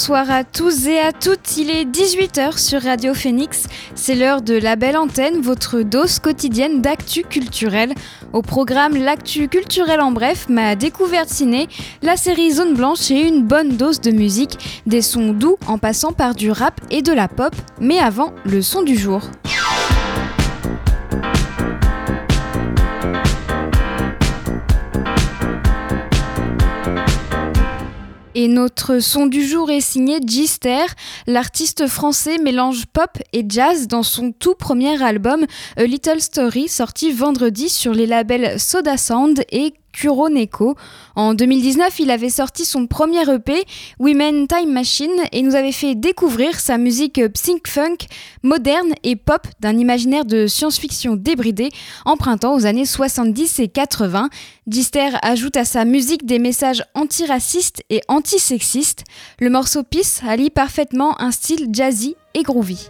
Bonsoir à tous et à toutes, il est 18h sur Radio Phoenix, c'est l'heure de la belle antenne, votre dose quotidienne d'actu culturel. Au programme L'actu culturel en bref, ma découverte ciné, la série Zone Blanche et une bonne dose de musique, des sons doux en passant par du rap et de la pop, mais avant, le son du jour. Et notre son du jour est signé Gister. L'artiste français mélange pop et jazz dans son tout premier album A Little Story sorti vendredi sur les labels Soda Sound et Kuroneko. En 2019, il avait sorti son premier EP, Women Time Machine, et nous avait fait découvrir sa musique psych funk, moderne et pop d'un imaginaire de science-fiction débridé, empruntant aux années 70 et 80. Dister ajoute à sa musique des messages antiracistes et antisexistes. Le morceau Peace allie parfaitement un style jazzy et groovy.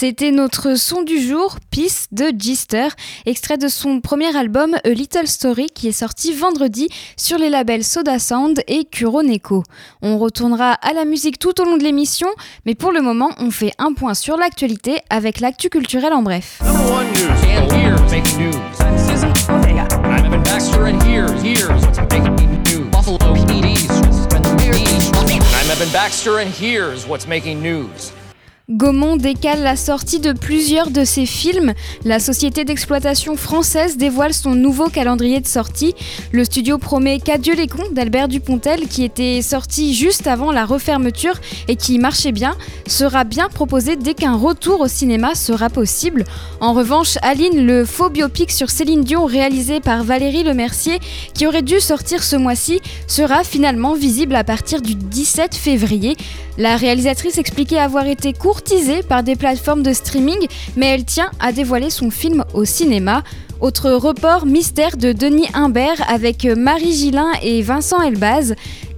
C'était notre son du jour, Peace de Gister, extrait de son premier album A Little Story qui est sorti vendredi sur les labels Soda Sound et Kuroneko. On retournera à la musique tout au long de l'émission, mais pour le moment, on fait un point sur l'actualité avec l'actu culturel en bref. Baxter and here's what's making news? Gaumont décale la sortie de plusieurs de ses films. La société d'exploitation française dévoile son nouveau calendrier de sortie. Le studio promet Qu'adieu les cons d'Albert Dupontel, qui était sorti juste avant la refermeture et qui marchait bien, sera bien proposé dès qu'un retour au cinéma sera possible. En revanche, Aline, le faux biopic sur Céline Dion réalisé par Valérie Lemercier, qui aurait dû sortir ce mois-ci, sera finalement visible à partir du 17 février. La réalisatrice expliquait avoir été courte par des plateformes de streaming, mais elle tient à dévoiler son film au cinéma. Autre report mystère de Denis Imbert avec Marie Gillin et Vincent Elbaz,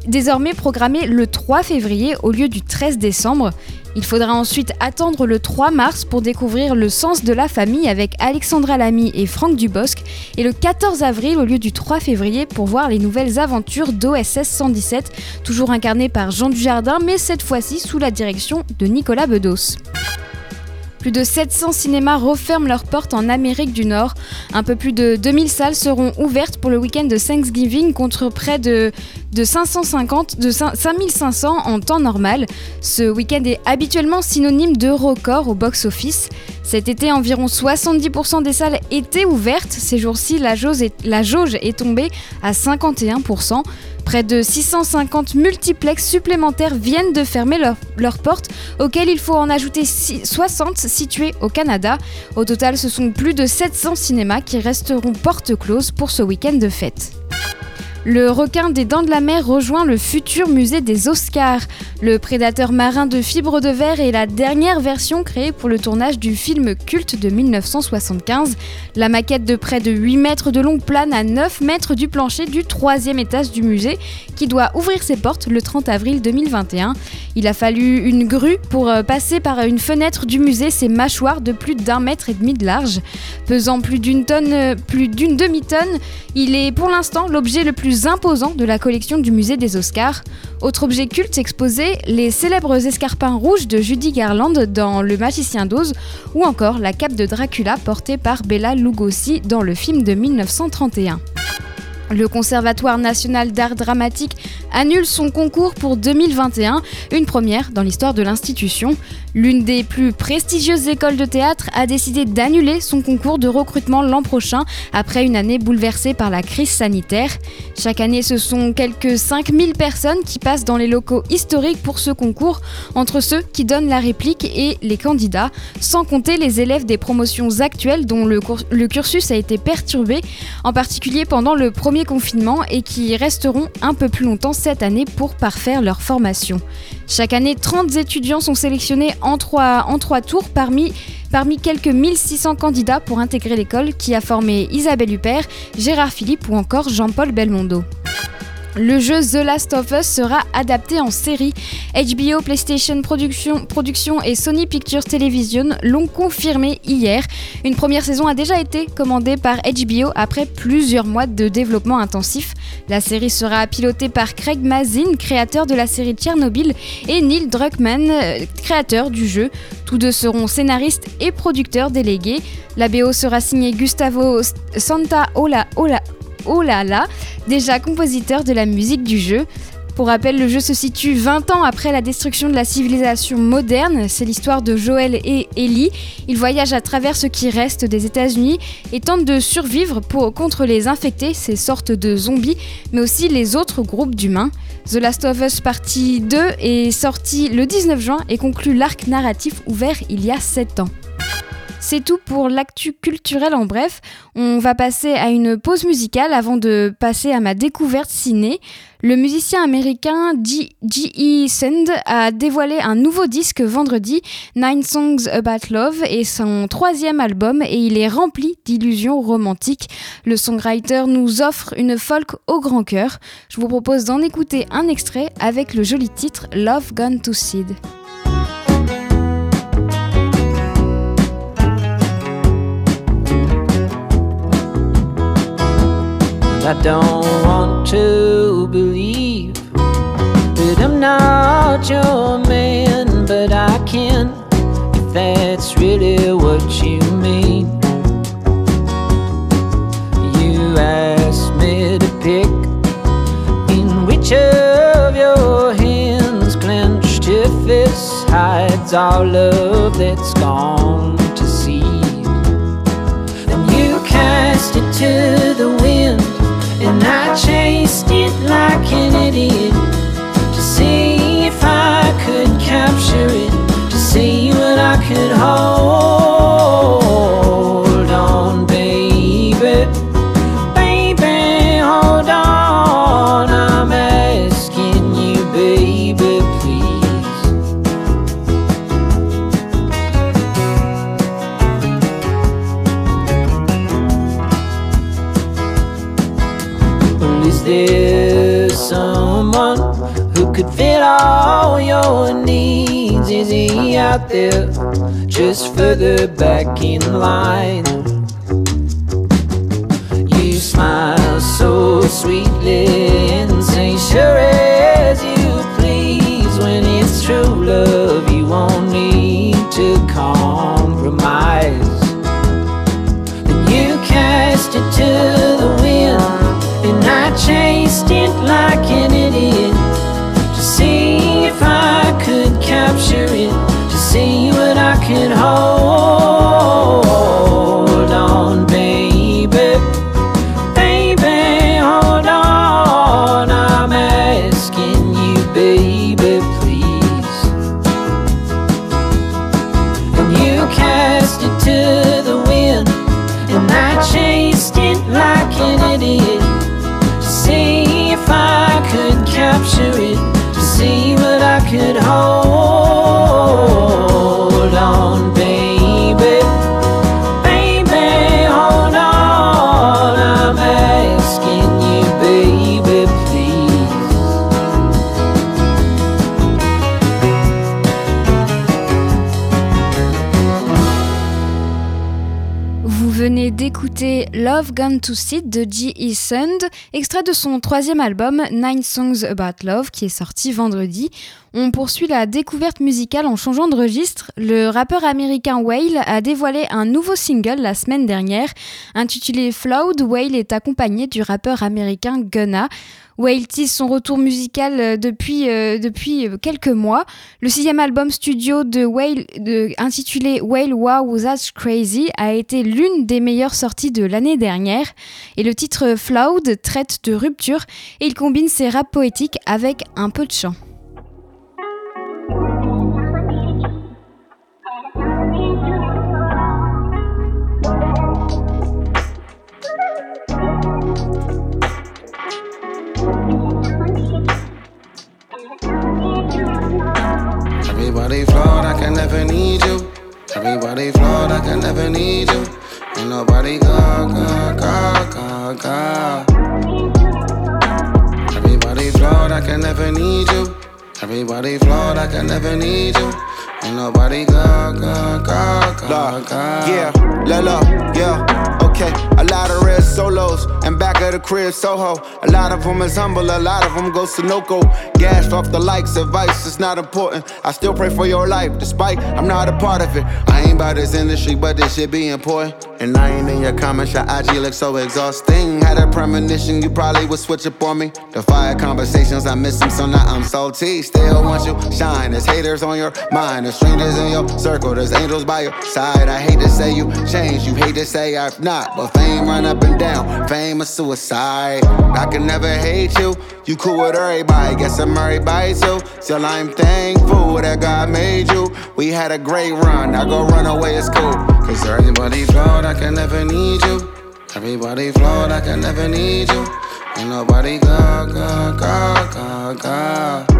désormais programmé le 3 février au lieu du 13 décembre. Il faudra ensuite attendre le 3 mars pour découvrir Le sens de la famille avec Alexandra Lamy et Franck Dubosc et le 14 avril au lieu du 3 février pour voir les nouvelles aventures d'OSS 117, toujours incarné par Jean Dujardin mais cette fois-ci sous la direction de Nicolas Bedos. Plus de 700 cinémas referment leurs portes en Amérique du Nord. Un peu plus de 2000 salles seront ouvertes pour le week-end de Thanksgiving contre près de, de 550, de 5500 en temps normal. Ce week-end est habituellement synonyme de record au box-office. Cet été, environ 70% des salles étaient ouvertes. Ces jours-ci, la jauge est tombée à 51%. Près de 650 multiplex supplémentaires viennent de fermer leurs portes, auxquelles il faut en ajouter 60 situés au Canada. Au total, ce sont plus de 700 cinémas qui resteront portes closes pour ce week-end de fête. Le requin des dents de la mer rejoint le futur musée des Oscars. Le prédateur marin de fibre de verre est la dernière version créée pour le tournage du film culte de 1975. La maquette de près de 8 mètres de long plane à 9 mètres du plancher du troisième étage du musée qui doit ouvrir ses portes le 30 avril 2021. Il a fallu une grue pour euh, passer par une fenêtre du musée ses mâchoires de plus d'un mètre et demi de large. Pesant plus d'une tonne, euh, plus d'une demi-tonne, il est pour l'instant l'objet le plus imposants de la collection du musée des Oscars. Autre objet culte exposé, les célèbres escarpins rouges de Judy Garland dans Le Magicien d'Oz, ou encore la cape de Dracula portée par Bella Lugosi dans le film de 1931. Le Conservatoire national d'art dramatique annule son concours pour 2021, une première dans l'histoire de l'institution. L'une des plus prestigieuses écoles de théâtre a décidé d'annuler son concours de recrutement l'an prochain après une année bouleversée par la crise sanitaire. Chaque année, ce sont quelques 5000 personnes qui passent dans les locaux historiques pour ce concours, entre ceux qui donnent la réplique et les candidats, sans compter les élèves des promotions actuelles dont le, cursus a été perturbé, en particulier pendant le premier confinement et qui resteront un peu plus longtemps cette année pour parfaire leur formation. Chaque année, 30 étudiants sont sélectionnés en trois, tours parmi, parmi quelques 1600 candidats pour intégrer l'école qui a formé Isabelle Huppert, Gérard Philippe ou encore Jean-Paul Belmondo. Le jeu The Last of Us sera adapté en série. HBO, PlayStation Production, et Sony Pictures Television l'ont confirmé hier. Une première saison a déjà été commandée par HBO après plusieurs mois de développement intensif. La série sera pilotée par Craig Mazin, créateur de la série Tchernobyl, et Neil Druckmann, euh, créateur du jeu. Tous deux seront scénaristes et producteurs délégués. La BO sera signée Gustavo Santaola Oh là là, déjà compositeur de la musique du jeu. Pour rappel, le jeu se situe 20 ans après la destruction de la civilisation moderne. C'est l'histoire de Joel et Ellie. Ils voyagent à travers ce qui reste des États-Unis et tentent de survivre contre les infectés, ces sortes de zombies, mais aussi les autres groupes d'humains. The Last of Us Partie 2 est sorti le 19 juin et conclut l'arc narratif ouvert il y a 7 ans. C'est tout pour l'actu culturel en bref. On va passer à une pause musicale avant de passer à ma découverte ciné. Le musicien américain G.E. Sand a dévoilé un nouveau disque vendredi, Nine Songs About Love, et son troisième album, et il est rempli d'illusions romantiques. Le songwriter nous offre une folk au grand cœur. Je vous propose d'en écouter un extrait avec le joli titre Love Gone to Seed. I don't want to believe that I'm not your man, but I can if that's really what you mean. You asked me to pick in which of your hands clenched your fist hides all love that's gone to seed. Then you cast it to chased it like an idiot there just further back in line? You smile so sweetly and say, Sure as you please. When it's true love, you won't need to compromise. Then you cast it to the wind, and I chased it like an idiot see you, what I can hold Love Gone to Seed de G.E. Sund, extrait de son troisième album Nine Songs About Love qui est sorti vendredi. On poursuit la découverte musicale en changeant de registre. Le rappeur américain Whale a dévoilé un nouveau single la semaine dernière. Intitulé Flawed, Whale est accompagné du rappeur américain Gunna. Tease son retour musical euh, depuis, euh, euh, quelques mois. Le sixième album studio de Whale, de- intitulé Whale Wow That's Crazy, a été l'une des meilleures sorties de l'année dernière. Et le titre Flawed traite de rupture et il combine ses raps poétiques avec un peu de chant. Everybody flawed, I can never need you. Everybody flawed, I can never need you. Ain't nobody God, God, God, God, God. Everybody flawed, I can never need you. Everybody flawed, I can never need you. Ain't nobody God, God, God, God, God. Yeah, Lelo, yeah, okay. A lot of red solos and back of the crib Soho. A lot of them is humble, a lot of them go Sunoco. Gashed off the likes, advice, it's not important. I still pray for your life, despite I'm not a part of it. I ain't about this industry, but this shit be important. And I ain't in your comments, your IG look so exhausting. Had a premonition, you probably would switch up on me. The fire conversations, I miss them, so now I'm salty. Still want you shine. There's haters on your mind, there's strangers in your circle, there's angels by your side. I hate to say you changed, you hate to say I've not. But fame run up and down, fame or suicide. I can never hate you, you cool with everybody. Guess I'm everybody too. Still, I'm thankful that God made you. We had a great run, I go run away, it's cool. Cause everybody flawed, I can never need you. Everybody flawed, I can never need you. Ain't nobody God, God, God, God, God.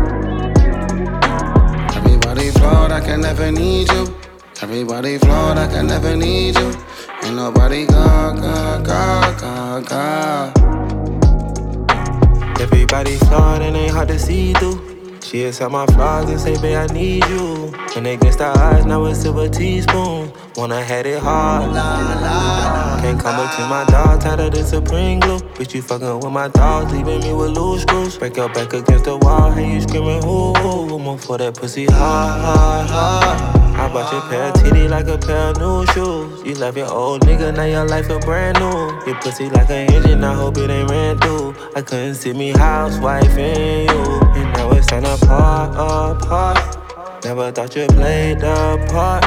Everybody flawed, I can never need you. Everybody flawed, I can never need you. Ain't nobody God, God, God. Everybody flawed and ain't hard to see through. She accept my flaws and say, babe, I need you. When against the eyes, now it's silver teaspoon. Wanna had it hard. Can't come between my dogs, tighter than supreme glue. Bitch, you fucking with my dogs, leaving me with loose screws. Break your back against the wall, hey, you screaming, ooh, ooh. Move for that pussy hard, hard, hard. I bought your pair of titty like a pair of new shoes. You love your old nigga, now your life feel brand new. Your pussy like an engine, I hope it ain't ran through. I couldn't see me housewife in you. And now it's time to part, apart. Never thought you played the part.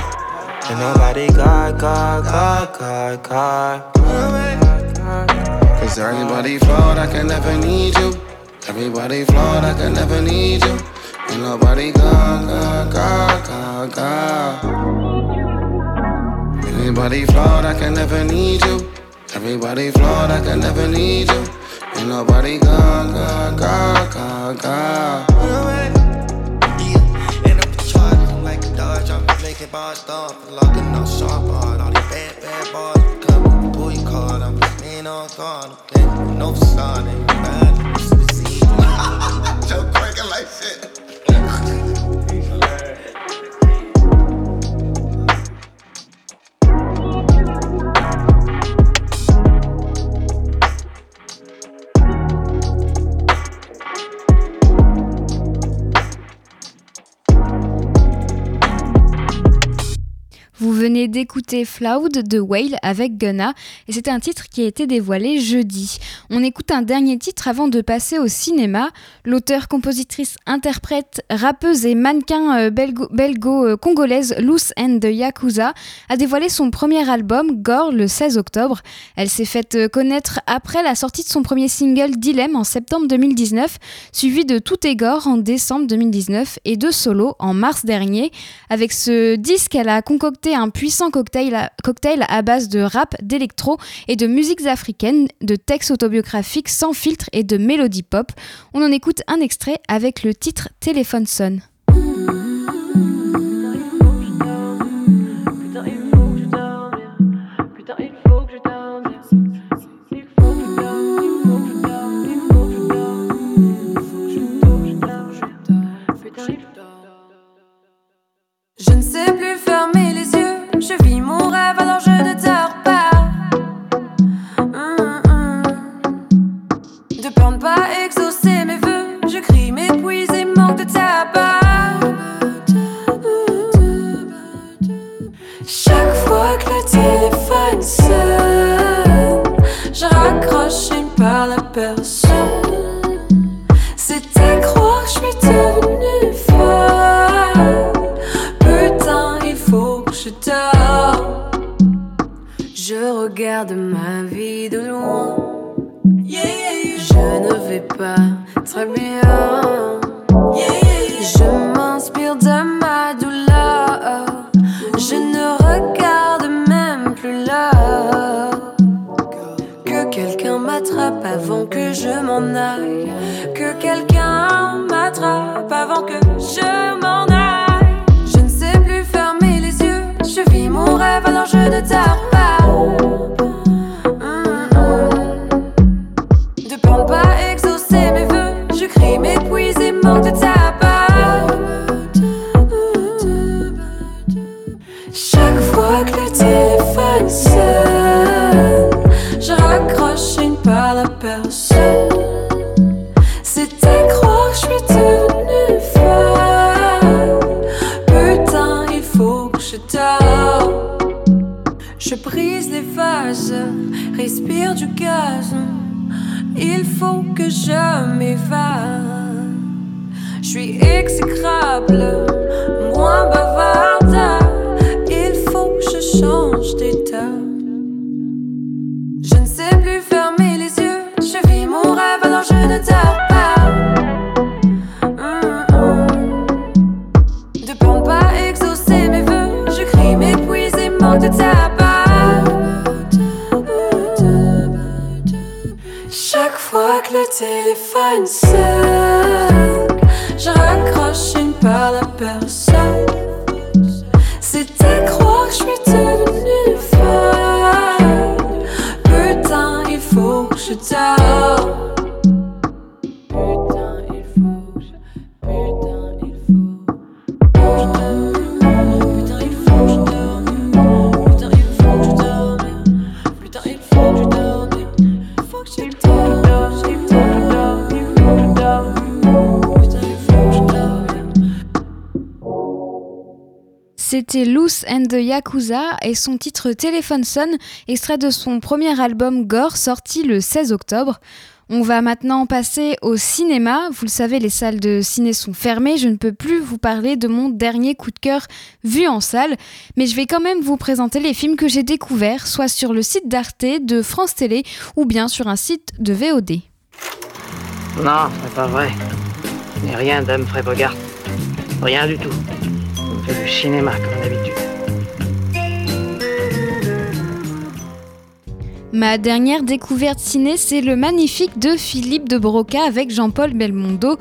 And nobody got, got, got, got, got. Cause everybody flawed, I can never need you. Everybody flawed, I can never need you. Ain't nobody God, God, God, God, God. Everybody flawed, I can never need you. Everybody flawed, I can never need you. Ain't nobody God, God, God, God. Yeah, and I'm the like a dodge, I'm making bars stop, locking no sharp hard, all these bad, bad bars, coming, pull your card, I'm leaning on guard, no facade, ain't bad, d'écouter Floud de Whale avec Gunna et c'était un titre qui a été dévoilé jeudi. On écoute un dernier titre avant de passer au cinéma. L'auteur, compositrice, interprète, rappeuse et mannequin euh, belgo-congolaise Loose and the Yakuza a dévoilé son premier album Gore le 16 octobre. Elle s'est faite euh, connaître après la sortie de son premier single Dilemme en septembre 2019, suivi de Tout est Gore en décembre 2019 et de Solo en mars dernier. Avec ce disque, elle a concocté un puissant cocktail à, à base de rap, d'électro et de musiques africaines, de textes autobiographiques sans filtre et de mélodie pop. On en écoute un extrait avec le titre Téléphone sonne. Je vis C'était Loose and the Yakuza et son titre Téléphone Son, extrait de son premier album Gore sorti le 16 octobre. On va maintenant passer au cinéma. Vous le savez, les salles de ciné sont fermées. Je ne peux plus vous parler de mon dernier coup de cœur vu en salle, mais je vais quand même vous présenter les films que j'ai découverts, soit sur le site d'Arte, de France Télé ou bien sur un site de VOD. Non, c'est pas vrai. Rien d'Humphrey Bogart. Rien du tout fait du cinéma comme d'habitude. Ma dernière découverte ciné, c'est le magnifique de Philippe de Broca avec Jean-Paul Belmondo.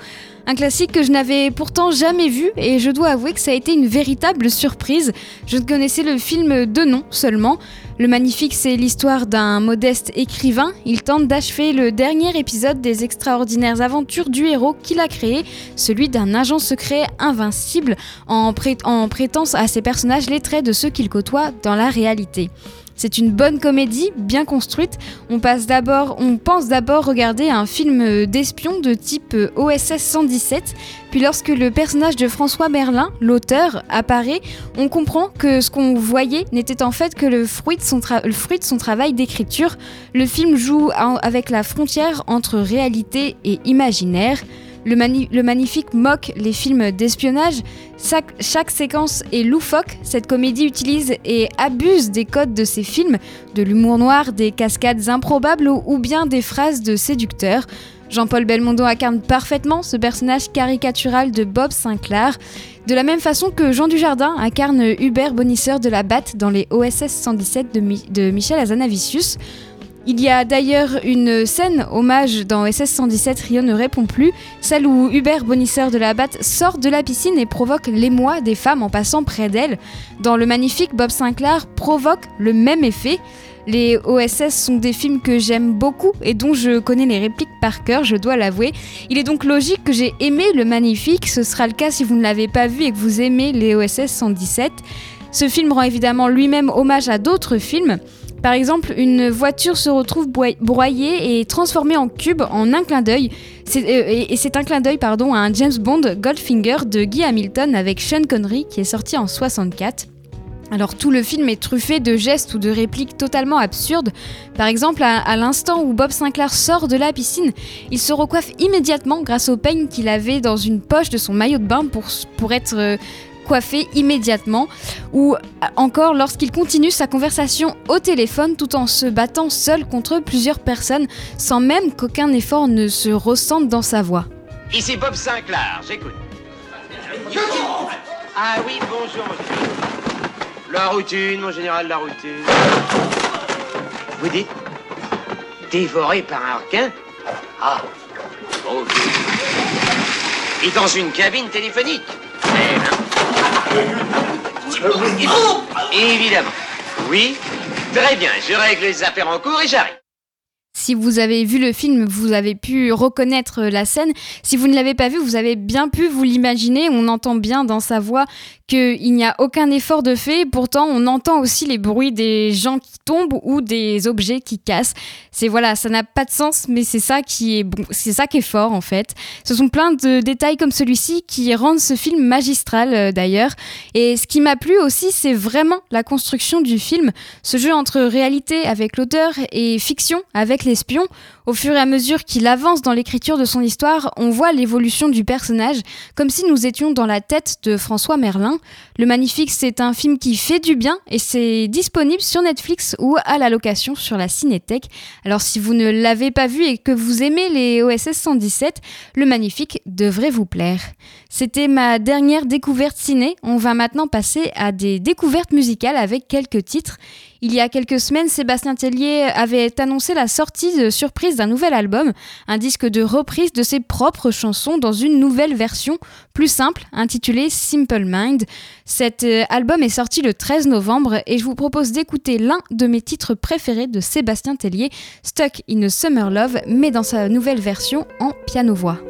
Un classique que je n'avais pourtant jamais vu et je dois avouer que ça a été une véritable surprise. Je connaissais le film de nom seulement. Le Magnifique, c'est l'histoire d'un modeste écrivain. Il tente d'achever le dernier épisode des extraordinaires aventures du héros qu'il a créé, celui d'un agent secret invincible, en, prêtant à ses personnages les traits de ceux qu'il côtoie dans la réalité. C'est une bonne comédie, bien construite. On, passe on pense d'abord regarder un film d'espion de type OSS 117, puis lorsque le personnage de François Merlin, l'auteur, apparaît, on comprend que ce qu'on voyait n'était en fait que le fruit de son travail d'écriture. Le film joue avec la frontière entre réalité et imaginaire. Le, magnifique moque les films d'espionnage. Chaque, séquence est loufoque. Cette comédie utilise et abuse des codes de ces films, de l'humour noir, des cascades improbables ou, bien des phrases de séducteurs. Jean-Paul Belmondo incarne parfaitement ce personnage caricatural de Bob Sinclair, de la même façon que Jean Dujardin incarne Hubert Bonisseur de la Batte dans les OSS 117 de, de Michel Azanavicius. Il y a d'ailleurs une scène hommage dans SS 117 Rio ne répond plus, celle où Hubert Bonisseur de la Batte sort de la piscine et provoque l'émoi des femmes en passant près d'elle. Dans le magnifique, Bob Sinclair provoque le même effet. Les OSS sont des films que j'aime beaucoup et dont je connais les répliques par cœur, je dois l'avouer. Il est donc logique que j'ai aimé le magnifique, ce sera le cas si vous ne l'avez pas vu et que vous aimez les OSS 117. Ce film rend évidemment lui-même hommage à d'autres films. Par exemple, une voiture se retrouve broyée et transformée en cube en un clin d'œil. Euh, et c'est un clin d'œil pardon, à un James Bond Goldfinger de Guy Hamilton avec Sean Connery qui est sorti en 64. Alors tout le film est truffé de gestes ou de répliques totalement absurdes. Par exemple, à, l'instant où Bob Sinclair sort de la piscine, il se recoiffe immédiatement grâce au peigne qu'il avait dans une poche de son maillot de bain pour, être euh, immédiatement, ou encore lorsqu'il continue sa conversation au téléphone tout en se battant seul contre plusieurs personnes sans même qu'aucun effort ne se ressente dans sa voix. Ici Bob Sinclair, j'écoute. Ah oui, bonjour, La routine, mon général, la routine. Vous dites Dévoré par un requin? Ah, ok. Et dans une cabine téléphonique eh ben, Évidemment. Oui. Très bien, je règle les affaires en cours et j'arrive. Si vous avez vu le film, vous avez pu reconnaître la scène. Si vous ne l'avez pas vu, vous avez bien pu vous l'imaginer. On entend bien dans sa voix qu'il n'y a aucun effort de fait. Pourtant, on entend aussi les bruits des gens qui tombent ou des objets qui cassent. C'est voilà, ça n'a pas de sens, mais c'est ça qui est bon, c'est ça qui est fort en fait. Ce sont plein de détails comme celui-ci qui rendent ce film magistral euh, d'ailleurs. Et ce qui m'a plu aussi, c'est vraiment la construction du film, ce jeu entre réalité avec l'auteur et fiction avec l'espion. Au fur et à mesure qu'il avance dans l'écriture de son histoire, on voit l'évolution du personnage, comme si nous étions dans la tête de François Merlin. Le Magnifique, c'est un film qui fait du bien et c'est disponible sur Netflix ou à la location sur la Cinétech. Alors si vous ne l'avez pas vu et que vous aimez les OSS 117, Le Magnifique devrait vous plaire. C'était ma dernière découverte ciné. On va maintenant passer à des découvertes musicales avec quelques titres. Il y a quelques semaines, Sébastien Tellier avait annoncé la sortie surprise d'un nouvel album, un disque de reprise de ses propres chansons dans une nouvelle version, plus simple, intitulée Simple Mind. Cet euh, album est sorti le 13 novembre et je vous propose d'écouter l'un de mes titres préférés de Sébastien Tellier, Stuck in a Summer Love, mais dans sa nouvelle version en piano-voix.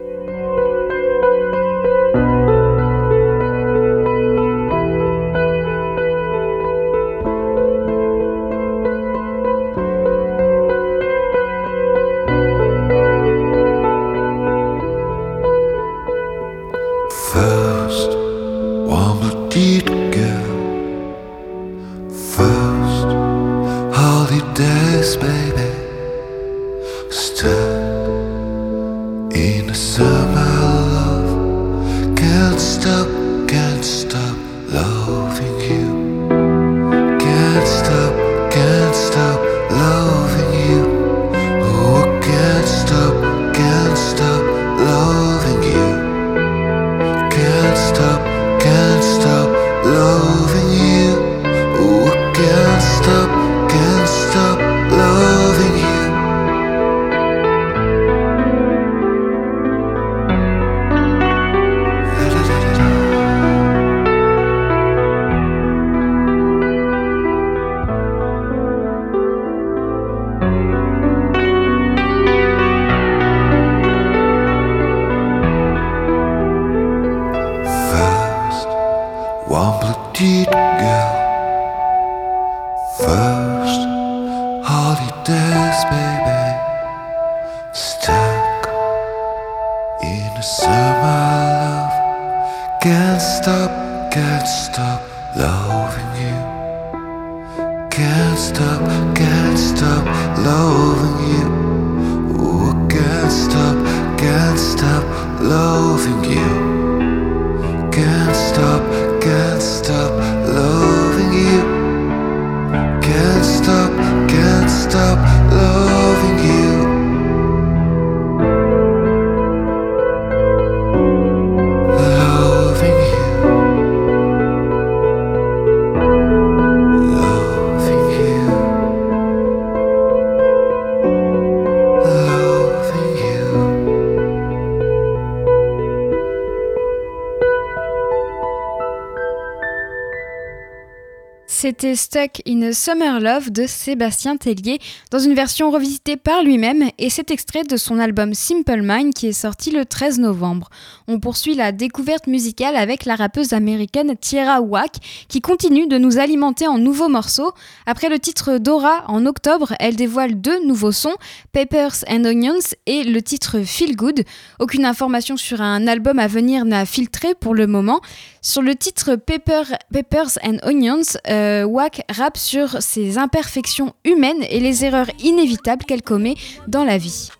C'était Stuck in a Summer Love de Sébastien Tellier dans une version revisitée par lui-même et c'est extrait de son album Simple Mind qui est sorti le 13 novembre. On poursuit la découverte musicale avec la rappeuse américaine Tierra Whack qui continue de nous alimenter en nouveaux morceaux. Après le titre Dora en octobre, elle dévoile deux nouveaux sons, Papers and Onions et le titre Feel Good. Aucune information sur un album à venir n'a filtré pour le moment. Sur le titre Paper- Papers and Onions, euh, Wack rappe sur ses imperfections humaines et les erreurs inévitables qu'elle commet dans la vie.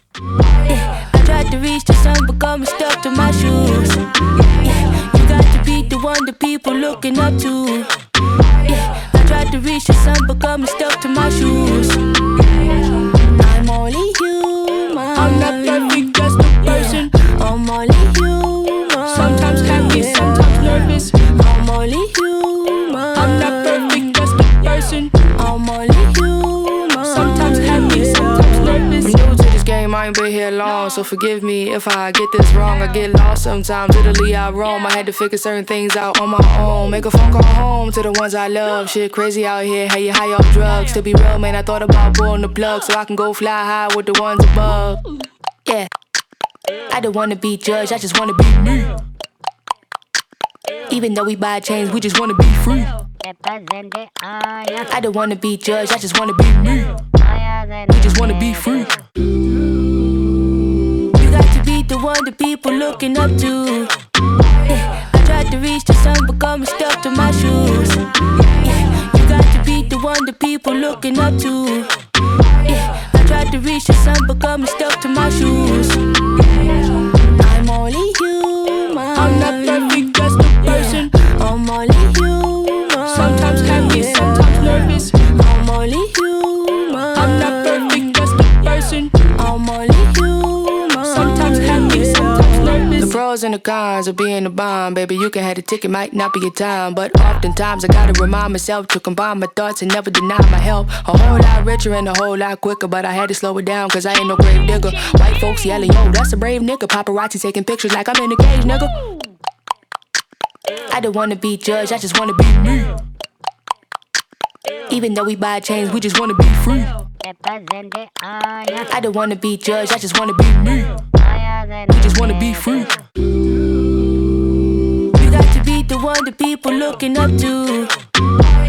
I ain't been here long, so forgive me if I get this wrong. I get lost sometimes, Italy I roam. I had to figure certain things out on my own. Make a phone call home to the ones I love. Shit crazy out here, how you high off drugs. To be real, man, I thought about pulling the plug so I can go fly high with the ones above. Yeah, I don't wanna be judged, I just wanna be me. Even though we buy chains, we just wanna be free. I don't wanna be judged, I just wanna be me. We just wanna be free. The one the people looking up to. Yeah, I tried to reach the sun, but got me stuck to my shoes. Yeah, you got to be the one the people looking up to. Yeah, I tried to reach the sun, but got me stuck to my shoes. I'm only The cons of being a bomb, baby. You can have the ticket, might not be your time. But oftentimes I gotta remind myself to combine my thoughts and never deny my help. A whole lot richer and a whole lot quicker, but I had to slow it down, cause I ain't no grave digger. White folks yelling, yo, that's a brave nigga. Paparazzi taking pictures like I'm in a cage, nigga. I don't wanna be judged, I just wanna be me. Even though we buy chains, we just wanna be free. I don't wanna be judged, I just wanna be me. We just wanna be free. The one the people looking up to.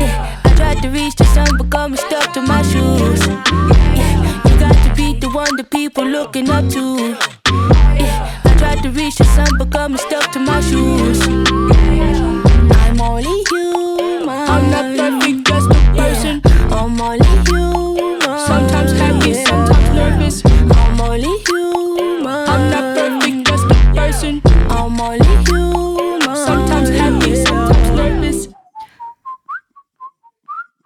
Yeah, I tried to reach the sun, but got me stuck to my shoes. Yeah, you got to be the one the people looking up to. Yeah, I tried to reach the sun, but got me stuck to my shoes. I'm only human. I'm not perfect, just a person. I'm only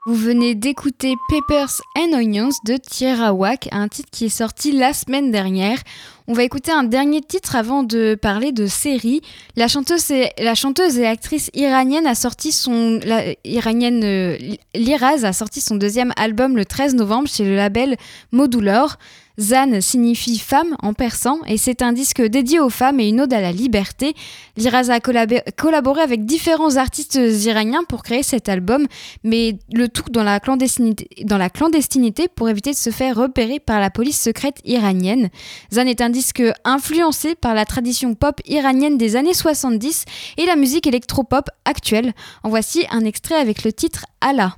Vous venez d'écouter Papers and Onions de Tierra Whack, un titre qui est sorti la semaine dernière. On va écouter un dernier titre avant de parler de série. La chanteuse et, actrice iranienne a sorti son euh, Liraz a sorti son deuxième album le 13 novembre chez le label Modulor. Zan signifie femme en persan et c'est un disque dédié aux femmes et une ode à la liberté. Liraz a collaboré avec différents artistes iraniens pour créer cet album, mais le tout dans la clandestinité, dans la clandestinité pour éviter de se faire repérer par la police secrète iranienne. Zan est un disque influencé par la tradition pop iranienne des années 70 et la musique électropop actuelle. En voici un extrait avec le titre Allah.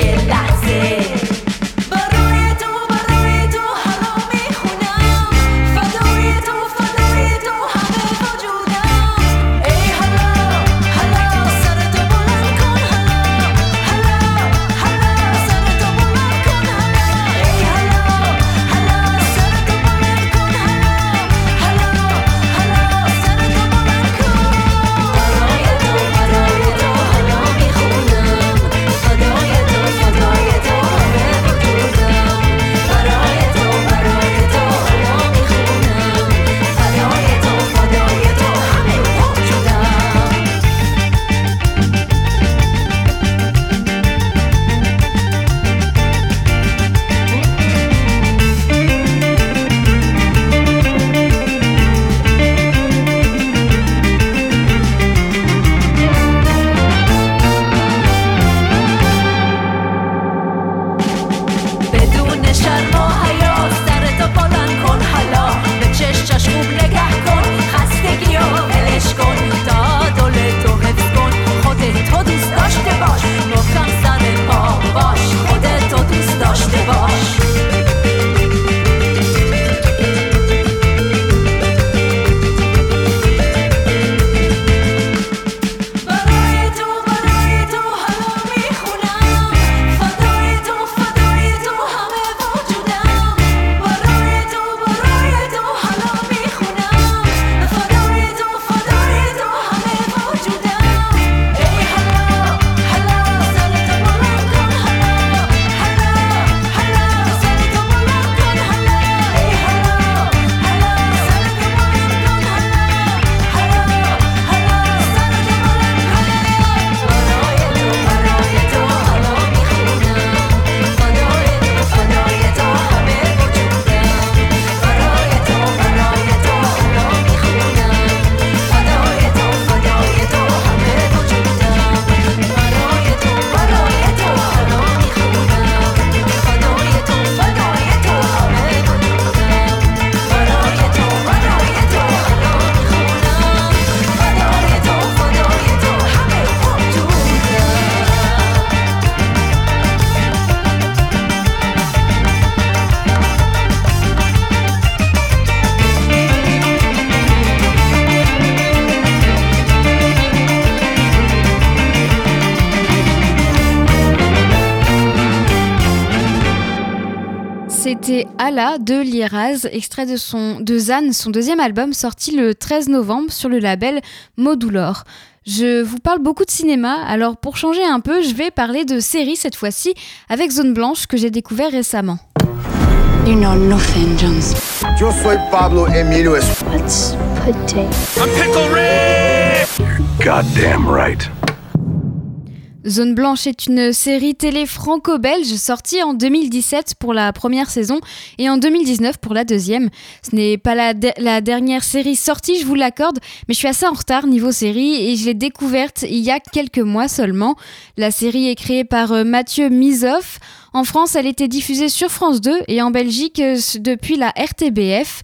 tienda. C'était Allah de Liraz, extrait de, son, de Zan, son deuxième album sorti le 13 novembre sur le label Modulor. Je vous parle beaucoup de cinéma, alors pour changer un peu, je vais parler de séries cette fois-ci avec Zone Blanche que j'ai découvert récemment. You know nothing, Jones. Yo soy Pablo Emilio? I'm Pickle Rick! You're goddamn right. Zone Blanche est une série télé franco-belge sortie en 2017 pour la première saison et en 2019 pour la deuxième. Ce n'est pas la, de- la dernière série sortie, je vous l'accorde, mais je suis assez en retard niveau série et je l'ai découverte il y a quelques mois seulement. La série est créée par euh, Mathieu Mizoff. En France, elle était diffusée sur France 2 et en Belgique euh, depuis la RTBF.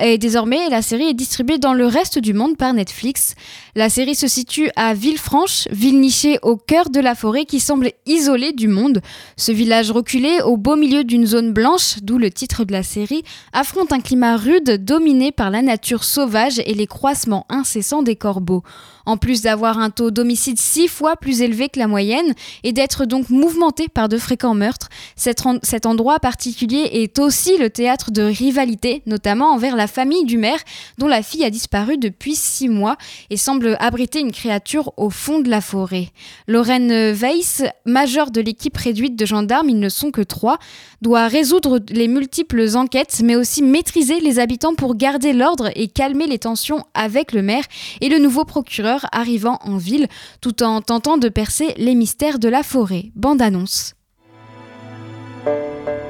Et désormais, la série est distribuée dans le reste du monde par Netflix. La série se situe à Villefranche, ville nichée au cœur de la forêt qui semble isolée du monde. Ce village reculé, au beau milieu d'une zone blanche, d'où le titre de la série, affronte un climat rude dominé par la nature sauvage et les croissements incessants des corbeaux. En plus d'avoir un taux d'homicide six fois plus élevé que la moyenne et d'être donc mouvementé par de fréquents meurtres, cet, en- cet endroit particulier est aussi le théâtre de rivalité, notamment envers la famille du maire, dont la fille a disparu depuis six mois et semble abriter une créature au fond de la forêt. Lorraine Weiss, majeure de l'équipe réduite de gendarmes, ils ne sont que trois, doit résoudre les multiples enquêtes, mais aussi maîtriser les habitants pour garder l'ordre et calmer les tensions avec le maire et le nouveau procureur arrivant en ville, tout en tentant de percer les mystères de la forêt. Bande annonce.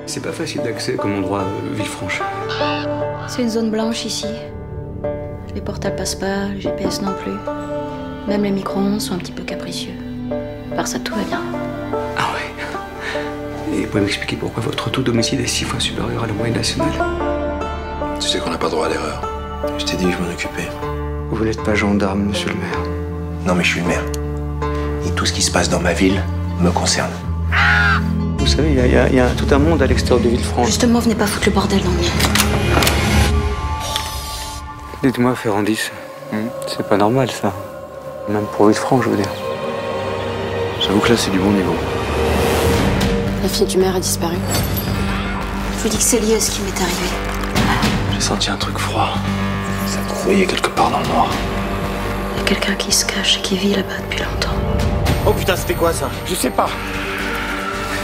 C'est pas facile d'accès comme endroit euh, Villefranche. C'est une zone blanche ici. Les portables passent pas, le GPS non plus. Même les micro-ondes sont un petit peu capricieux. Par ça, tout va bien. Ah ouais. Et vous pouvez m'expliquer pourquoi votre taux d'homicide est six fois supérieur à la moyenne nationale Tu sais qu'on n'a pas droit à l'erreur. Je t'ai dit que je m'en occupais. Vous n'êtes pas gendarme, monsieur le maire. Non, mais je suis le maire. Et tout ce qui se passe dans ma ville me concerne. Vous savez, il y a, y y tout un monde à l'extérieur de Villefranche. Justement, venez pas foutre le bordel dans le mien. Dites-moi, Ferrandis, hmm, c'est pas normal ça. Même pour Villefranche, je veux dire. J'avoue que là, c'est du bon niveau. La fille du maire a disparu. Je vous dis que c'est lié à ce qui m'est arrivé. J'ai senti un truc froid. Ça grouillait quelque part dans le noir. Il y a quelqu'un qui se cache et qui vit là-bas depuis longtemps. Oh putain, c'était quoi ça? Je sais pas.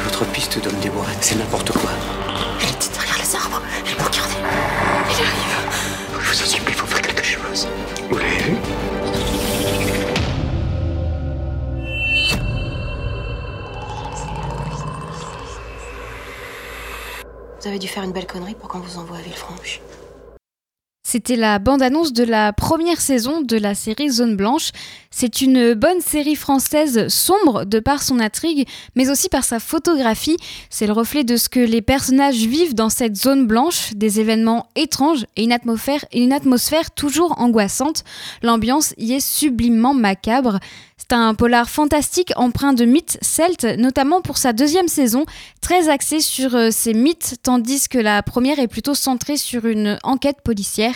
Votre piste d'homme dévoré, c'est n'importe quoi. Elle était derrière les arbres. Elle me regardait. Elle arrive. Vous l'avez vu Vous avez dû faire une belle connerie pour qu'on vous envoie à Villefranche. C'était la bande-annonce de la première saison de la série Zone Blanche. C'est une bonne série française sombre de par son intrigue, mais aussi par sa photographie. C'est le reflet de ce que les personnages vivent dans cette zone blanche, des événements étranges et une atmosphère, toujours angoissante. L'ambiance y est sublimement macabre. C'est un polar fantastique empreint de mythes celtes, notamment pour sa deuxième saison, très axé sur euh, ces mythes, tandis que la première est plutôt centrée sur une enquête policière.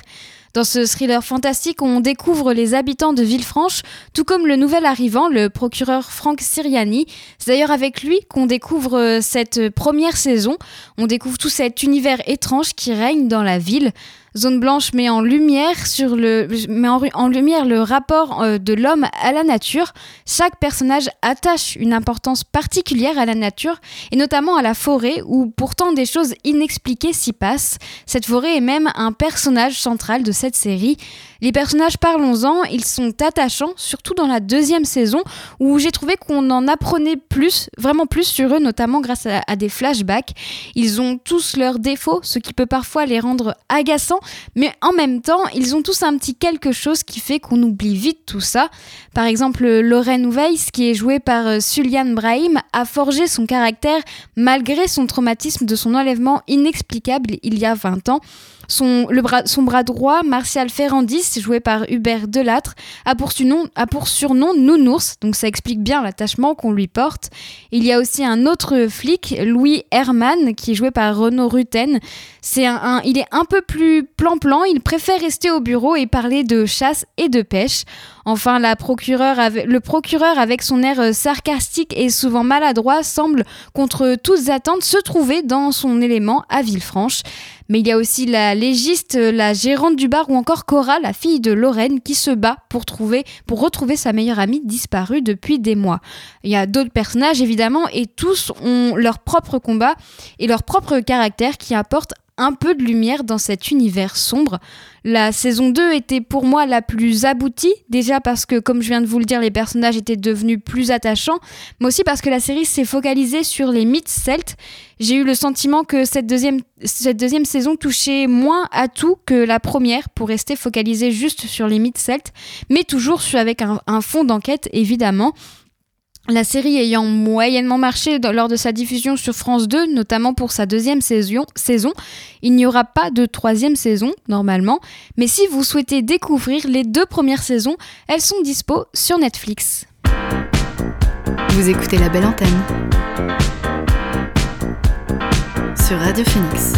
Dans ce thriller fantastique, on découvre les habitants de Villefranche, tout comme le nouvel arrivant, le procureur Franck Siriani. C'est d'ailleurs avec lui qu'on découvre euh, cette première saison. On découvre tout cet univers étrange qui règne dans la ville. Zone Blanche met en lumière, sur le, met en, en lumière le rapport euh, de l'homme à la nature. Chaque personnage attache une importance particulière à la nature, et notamment à la forêt, où pourtant des choses inexpliquées s'y passent. Cette forêt est même un personnage central de cette série. Les personnages, parlons-en, ils sont attachants, surtout dans la deuxième saison, où j'ai trouvé qu'on en apprenait plus, vraiment plus sur eux, notamment grâce à, à des flashbacks. Ils ont tous leurs défauts, ce qui peut parfois les rendre agaçants, mais en même temps, ils ont tous un petit quelque chose qui fait qu'on oublie vite tout ça. Par exemple, Lorraine Weiss, qui est jouée par euh, Suliane Brahim, a forgé son caractère malgré son traumatisme de son enlèvement inexplicable il y a 20 ans. Son, bras, droit, Martial Ferrandis, joué par Hubert Delattre, a pour, surnom, Nounours, donc ça explique bien l'attachement qu'on lui porte. Il y a aussi un autre flic, Louis Herman, qui est joué par Renaud Rutten. C'est un, il est un peu plus plan-plan, il préfère rester au bureau et parler de chasse et de pêche. Enfin, le procureur, avec son air euh, sarcastique et souvent maladroit, semble, contre toutes attentes, se trouver dans son élément à Villefranche. Mais il y a aussi la légiste, la gérante du bar ou encore Cora, la fille de Lorraine, qui se bat pour, trouver, pour retrouver sa meilleure amie disparue depuis des mois. Il y a d'autres personnages évidemment et tous ont leur propre combat et leur propre caractère qui apportent un peu de lumière dans cet univers sombre. La saison 2 était pour moi la plus aboutie, déjà parce que, comme je viens de vous le dire, les personnages étaient devenus plus attachants, mais aussi parce que la série s'est focalisée sur les mythes celtes. J'ai eu le sentiment que cette deuxième, cette deuxième saison touchait moins à tout que la première, pour rester focalisée juste sur les mythes celtes, mais toujours avec un fond d'enquête, évidemment. La série ayant moyennement marché lors de sa diffusion sur France 2, notamment pour sa deuxième saison, il n'y aura pas de troisième saison normalement, mais si vous souhaitez découvrir les deux premières saisons, elles sont dispo sur Netflix. Vous écoutez la belle antenne sur Radio Phoenix.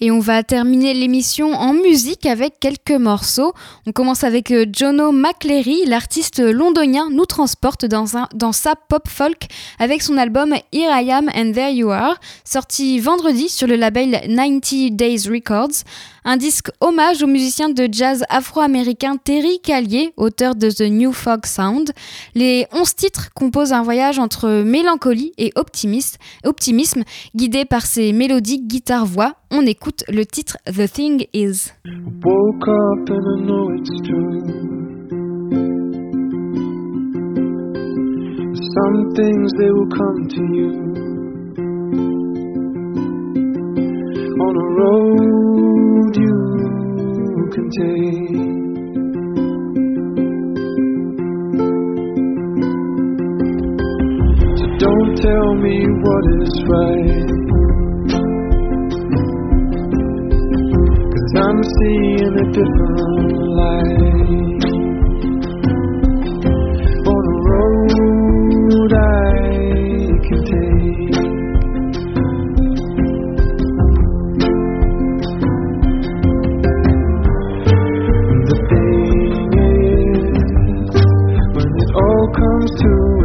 Et on va terminer l'émission en musique avec quelques morceaux. On commence avec euh, Jono McCleary, l'artiste londonien nous transporte dans, dans sa pop folk avec son album Here I Am and There You Are, sorti vendredi sur le label 90 Days Records. Un disque hommage au musicien de jazz afro-américain Terry Callier, auteur de The New Fog Sound. Les 11 titres composent un voyage entre mélancolie et optimisme, guidé par ses mélodies guitare-voix. On écoute le titre The Thing Is. They will come on a road you can take. So don't tell me what is right. I'm seeing a different light on a road I can take. Comes to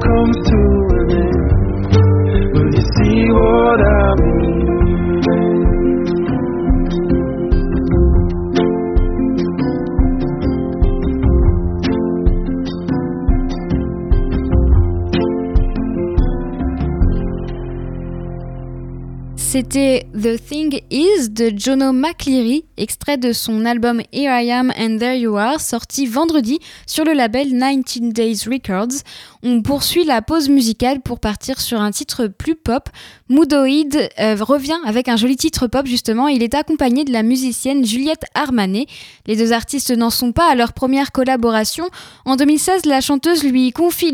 comes to an end. Will you see what I mean? C'était The Thing Is de Jono McCleary, extrait de son album Here I Am and There You Are, sorti vendredi sur le label 19 Days Records. On poursuit la pause musicale pour partir sur un titre plus pop. Moodoid euh, revient avec un joli titre pop justement. Il est accompagné de la musicienne Juliette Armanet. Les deux artistes n'en sont pas à leur première collaboration. En 2016, la chanteuse lui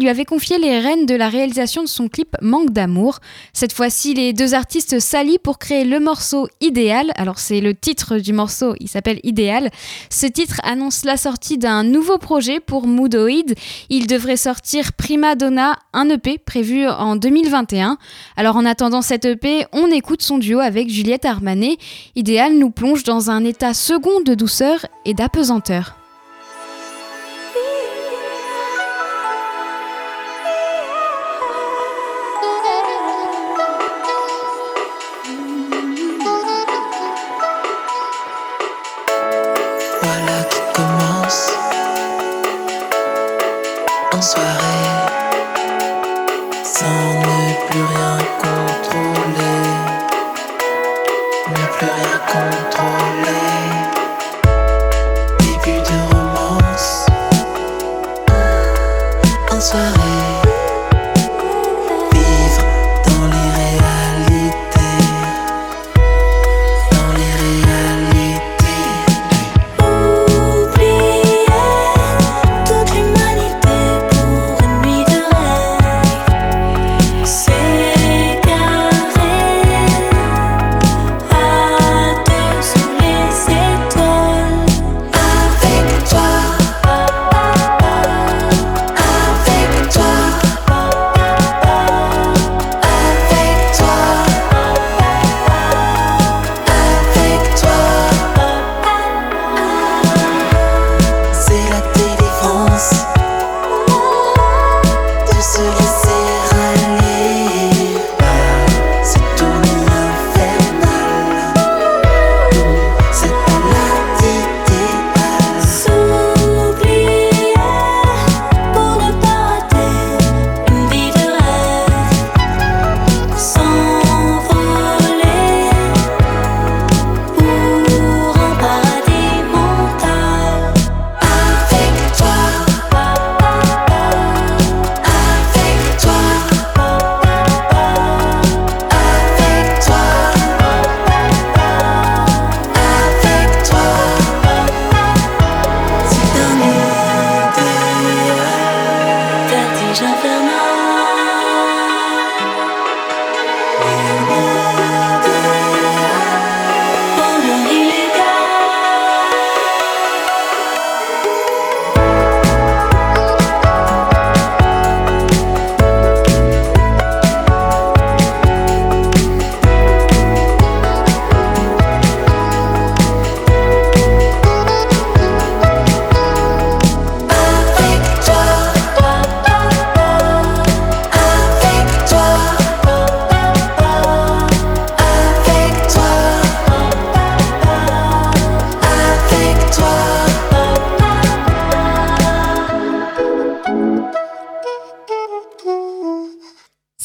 avait confié les rênes de la réalisation de son clip Manque d'amour. Cette fois-ci, les deux artistes s'allient pour créer le morceau Idéal. Alors c'est le titre du morceau, il s'appelle Idéal. Ce titre annonce la sortie d'un nouveau projet pour Moodoid. Il devrait sortir Prima Donna, un EP prévu en 2021. Alors en attendant cet EP, on écoute son duo avec Juliette Armanet. Idéal nous plonge dans un état second de douceur et d'apesanteur.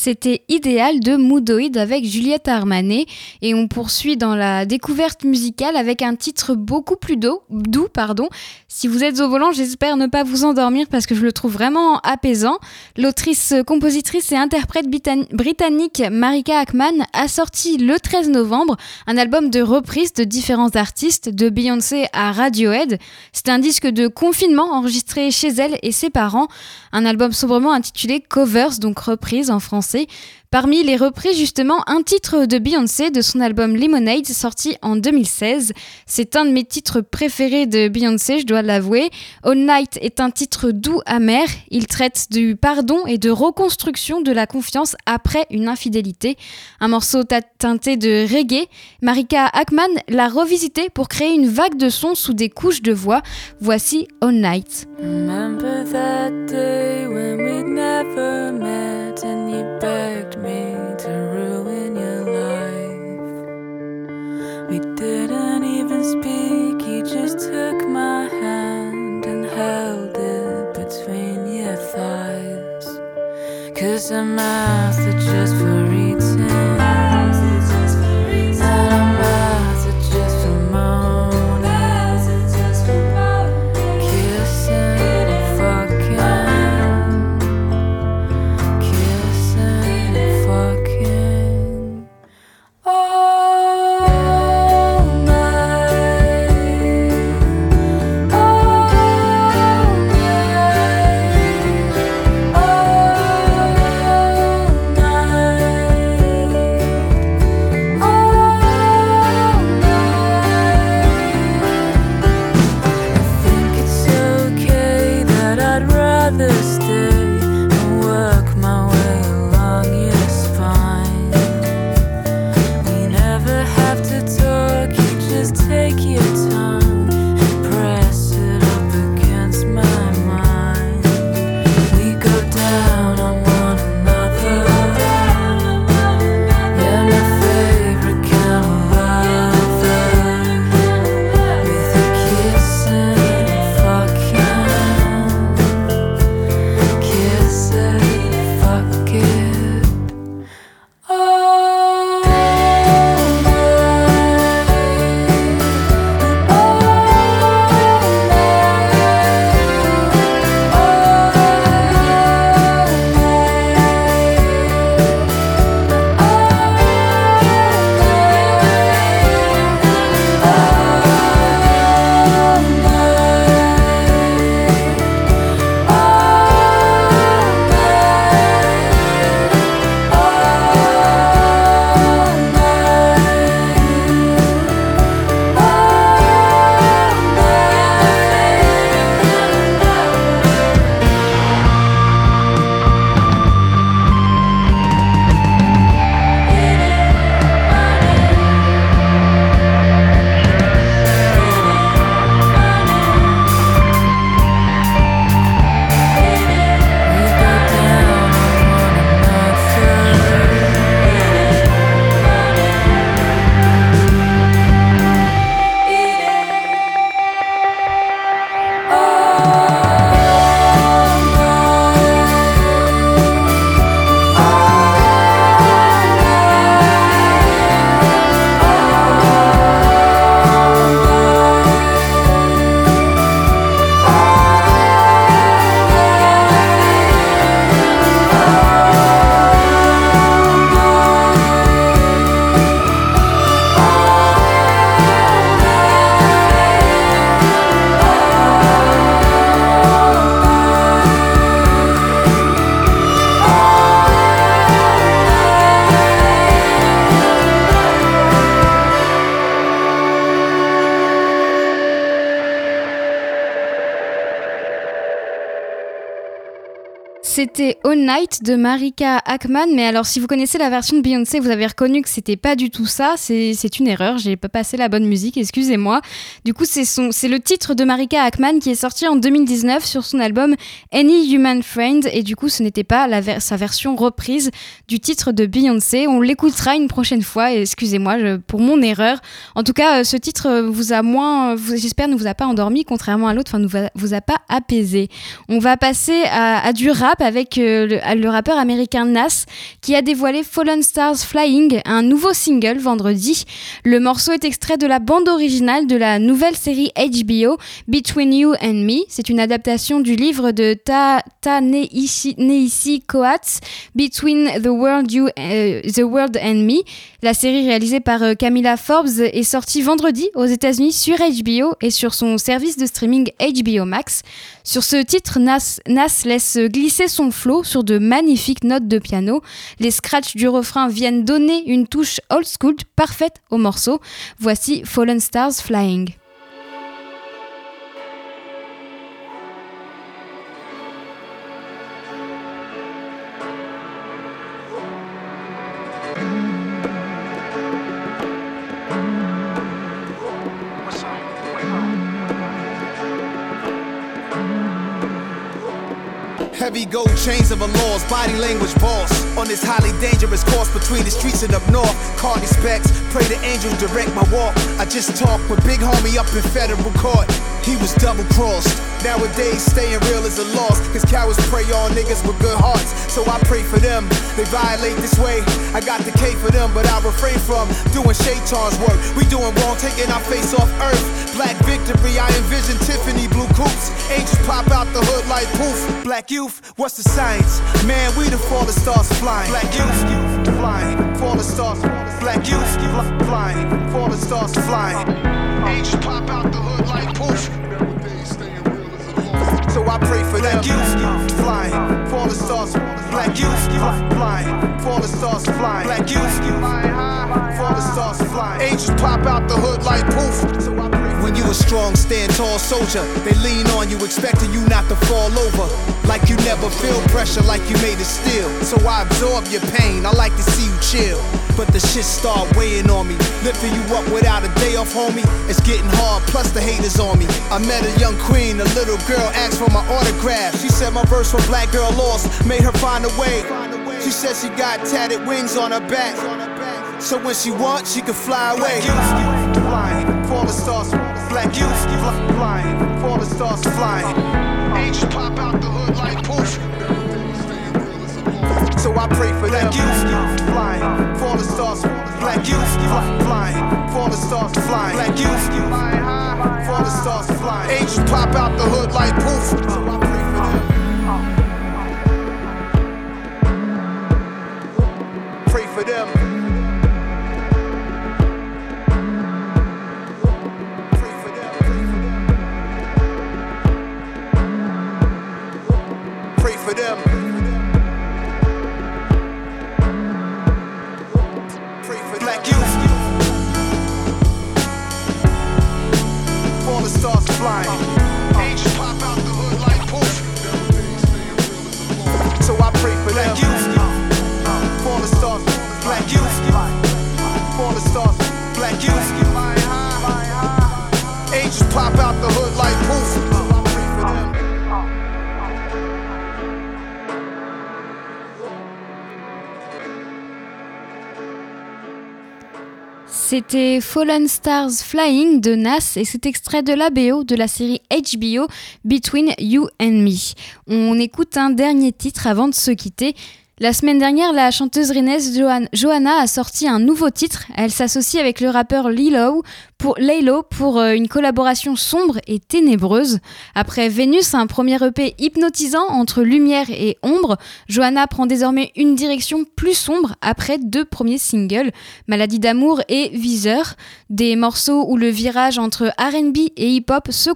C'était Idéal de Moodoid avec Juliette Armanet et on poursuit dans la découverte musicale avec un titre beaucoup plus doux, doux pardon. Si vous êtes au volant, j'espère ne pas vous endormir parce que je le trouve vraiment apaisant. L'autrice, compositrice et interprète britan- britannique Marika Ackman a sorti le 13 novembre un album de reprises de différents artistes, de Beyoncé à Radiohead. C'est un disque de confinement enregistré chez elle et ses parents, un album sobrement intitulé Covers, donc reprises en français avancée, Parmi les reprises, justement, un titre de Beyoncé de son album Lemonade sorti en 2016. C'est un de mes titres préférés de Beyoncé, je dois l'avouer. All Night est un titre doux amer. Il traite du pardon et de reconstruction de la confiance après une infidélité. Un morceau teinté de reggae. Marika Ackman l'a revisité pour créer une vague de sons sous des couches de voix. Voici All Night. Me to ruin your life? We didn't even speak, you just took my hand and held it between your thighs. Cause I'm after just for C'était Night de Marika Ackman, mais alors si vous connaissez la version de Beyoncé, vous avez reconnu que c'était pas du tout ça, c'est une erreur, j'ai pas passé la bonne musique, excusez-moi. Du coup, c'est le titre de Marika Ackman qui est sorti en 2019 sur son album Any Human Friend, et du coup, ce n'était pas la sa version reprise du titre de Beyoncé. On l'écoutera une prochaine fois, excusez-moi pour mon erreur. En tout cas, euh, ce titre vous a moins, j'espère, ne vous a pas endormi, contrairement à l'autre, enfin, ne vous a, pas apaisé. On va passer à, à du rap avec euh, le, rappeur américain Nas qui a dévoilé Fallen Stars Flying, un nouveau single vendredi. Le morceau est extrait de la bande originale de la nouvelle série HBO Between You and Me. C'est une adaptation du livre de Ta, Ta Neisi Coates Between the World, you, euh, the World and Me. La série réalisée par euh, Camilla Forbes est sortie vendredi aux États-Unis sur HBO et sur son service de streaming HBO Max. Sur ce titre, Nas, Nas laisse glisser son flow sur de magnifiques notes de piano. Les scratchs du refrain viennent donner une touche old school parfaite au morceau. Voici Fallen Stars Flying. Gold chains of a law's body language boss. On this highly dangerous course between the streets and up north. Cardi specs, pray the angels direct my walk. I just talked with big homie up in federal court. He was double crossed. Nowadays, staying real is a loss. Cause cowards prey on niggas with good hearts. So I pray for them. They violate this way. I got the K for them, but I refrain from doing Shaitan's work. We doing wrong, taking our face off earth. Black victory, I envision Tiffany blue coops. Angels pop out the hood like poof. Black youth, what's the science? Man, we the fallen stars flying. Black youth, flying. Fallen stars, black youth, flying. Fallen stars flying. Angels pop out the hood like poof. So I pray for black youth flying, the stars. Black youth flying, the stars flying. Black youth for the stars flying. Angels pop out the hood like poof. So I you a strong, stand tall soldier, they lean on you, expecting you not to fall over. Like you never feel pressure, like you made it still. So I absorb your pain, I like to see you chill. But the shit start weighing on me, lifting you up without a day off, homie. It's getting hard, plus the haters on me. I met a young queen, a little girl asked for my autograph. She said my verse for Black Girl Lost made her find a way. She said she got tatted wings on her back. So when she wants, she can fly away. Stars, black youth, flying, the stars flying. Angels pop out the hood like poof. So I pray for black youth, flying, the stars, black youth, flying, the stars flying. Black youth, the stars flying. Angels pop out the hood like poof. So I pray for them. Pray for them. Flying. C'était Fallen Stars Flying de Nas et cet extrait de la BO de la série HBO Between You and Me. On écoute un dernier titre avant de se quitter. La semaine dernière, la chanteuse rennaise Johanna a sorti un nouveau titre. Elle s'associe avec le rappeur Lilo pour, Laylo pour euh, une collaboration sombre et ténébreuse. Après Vénus, un premier EP hypnotisant entre lumière et ombre, Johanna prend désormais une direction plus sombre après deux premiers singles, Maladie d'amour et Viseur, des morceaux où le virage entre RB et hip-hop se,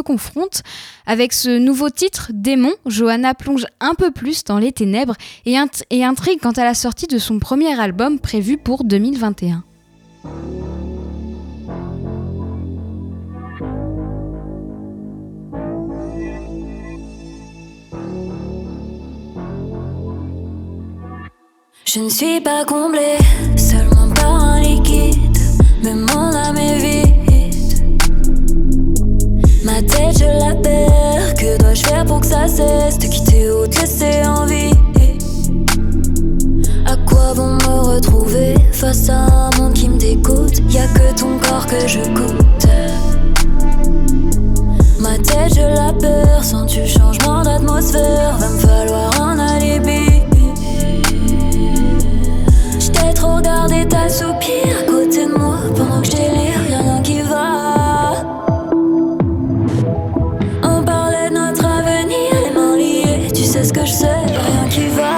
confronte. Avec ce nouveau titre, Démon, Johanna plonge un peu plus dans les ténèbres et intrigue quant à la sortie de son premier album prévu pour 2021. Je ne suis pas comblée, seulement par un liquide. Mais mon âme est vide. Ma tête, je la perds. Que dois-je faire pour que ça cesse? Te quitter ou te laisser en vie? À quoi vont me retrouver face à un monde qui me dégoûte? Y a que ton corps que je goûte. Ma tête, je la perds. Sens-tu changement d'atmosphère? Va me falloir un alibi. Trop regardé ta soupir à côté de moi pendant que je délire, rien qui va. On parlait de notre avenir, les mains liées, tu sais ce que je sais, rien qui va.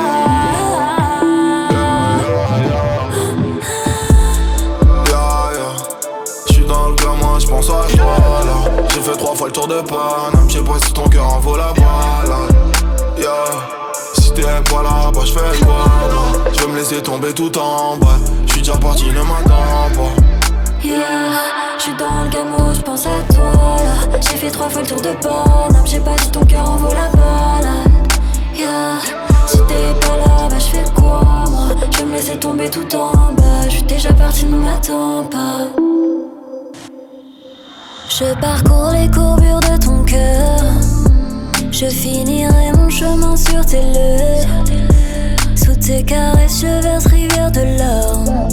Gamin, j'pense à toi. J'ai fait trois fois le tour de Paname, j'sais pas si ton cœur en vaut la balade. T'es pas là, bah j'fais quoi moi J'vais me laisser tomber tout en bas. J'suis déjà parti, ne m'attends pas. Yeah, j'suis dans le gamin, j'pense à toi là. J'ai fait trois fois le tour de Paname, j'ai pas si ton cœur en vaut la balade. Yeah, si t'es pas là, bah j'fais quoi moi? J'vais me laisser tomber tout en bas. J'suis déjà parti, ne m'attends pas. Je parcours les courbures de ton cœur. Je finirai mon chemin sur tes lèvres. Sous tes caresses, je verse rivière de larmes.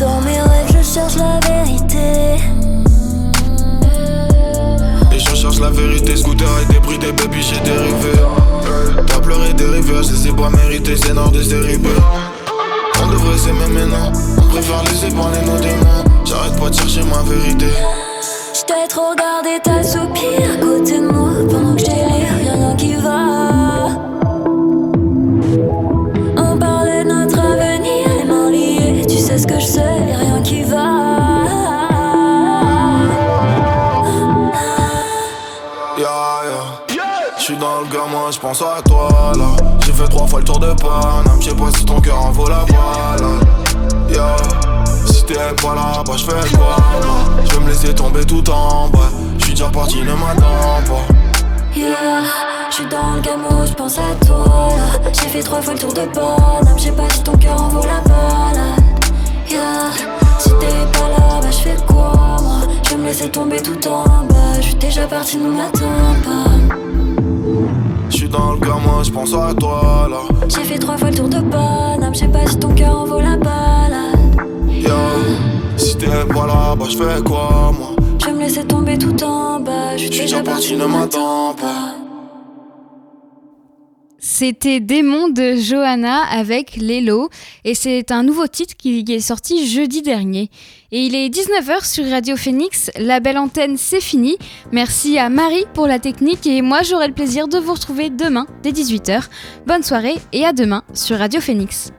Dans mes rêves, je cherche la vérité. Et je cherche la vérité, scooter des prix, des baby, j'ai dérivé. T'as pleuré des rivières, ai pas mérités, c'est nord de dérivés. On devrait s'aimer maintenant, on préfère laisser parler nos démons. J'arrête pas de chercher ma vérité. J't'ai trop regardé ta soupir à côté de moi pendant que je délire, y'a rien qui va. On parlait de notre avenir, les mains liées, tu sais ce que je sais, y'a rien qui va. Yeah, yeah. J'suis dans le gamin, j'pense à toi là. J'ai fait trois fois le tour de Paname, j'sais pas si ton cœur en vaut la balade. Yeah. T'es pas là, bah j'fais quoi? Moi J'vais me laisser tomber tout en bas. J'suis déjà parti, ne m'attends pas. Yeah, j'suis dans le gamin, j'pense à toi là. J'ai fait trois fois le tour de Paname, j'ai pas si ton cœur en vaut la balade. Yeah, si t'es pas là, bah j'fais quoi moi? Je vais me laisser tomber tout en bas. J'suis déjà parti, ne m'attends pas. J'suis dans le gamin, j'pense à toi là. J'ai fait trois fois le tour de Paname, j'ai pas si ton cœur en vaut la balade. Yeah. Si t'es pas là, bah j'fais quoi moi? Je vais me laisser tomber tout en bas. J'suis J'suis déjà déjà parti, parti, ne ne m'attends m'attends pas. C'était Démon de Johanna avec Lélo et c'est un nouveau titre qui est sorti jeudi dernier. Et il est 19h sur Radio Phoenix, la belle antenne c'est fini. Merci à Marie pour la technique et moi j'aurai le plaisir de vous retrouver demain dès 18h. Bonne soirée et à demain sur Radio Phoenix.